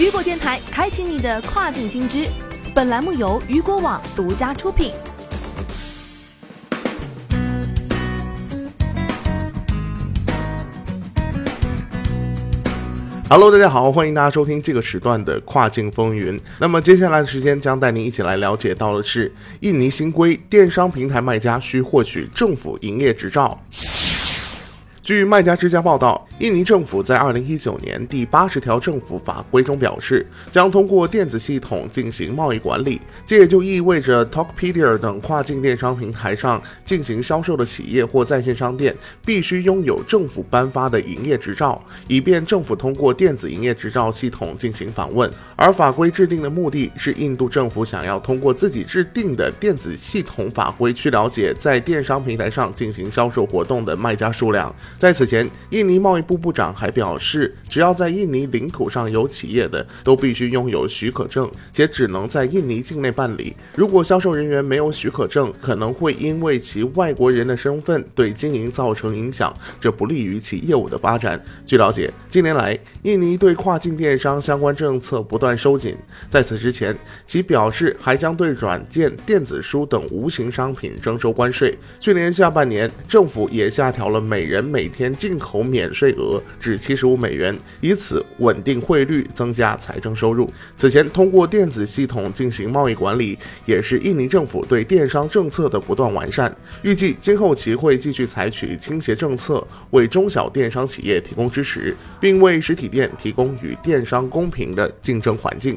雨果电台开启你的跨境新知。本栏目由雨果网独家出品。Hello，大家好，欢迎大家收听这个时段的跨境风云。那么接下来的时间将带您一起来了解到的是，印尼新规，电商平台卖家需获取政府营业执照。据卖家之家报道，印尼政府在二零一九年第八十条政府法规中表示，将通过电子系统进行贸易管理。这也就意味着 Tokopedia 等跨境电商平台上进行销售的企业或在线商店，必须拥有政府颁发的营业执照，以便政府通过电子营业执照系统进行访问。而法规制定的目的是，印度政府想要通过自己制定的电子系统法规去了解在电商平台上进行销售活动的卖家数量。在此前，印尼贸易部部长还表示，只要在印尼领土上有企业的，都必须拥有许可证，且只能在印尼境内办理。如果销售人员没有许可证，可能会因为其外国人的身份对经营造成影响，这不利于其业务的发展。据了解，近年来，印尼对跨境电商相关政策不断收紧。在此之前，其表示还将对软件、电子书等无形商品征收关税。去年下半年，政府也下调了每人每天进口免税额至七十五美元，以此稳定汇率，增加财政收入。此前，通过电子系统进行贸易管理，也是印尼政府对电商政策的不断完善。预计今后其会继续采取倾斜政策，为中小电商企业提供支持，并为实体店提供与电商公平的竞争环境。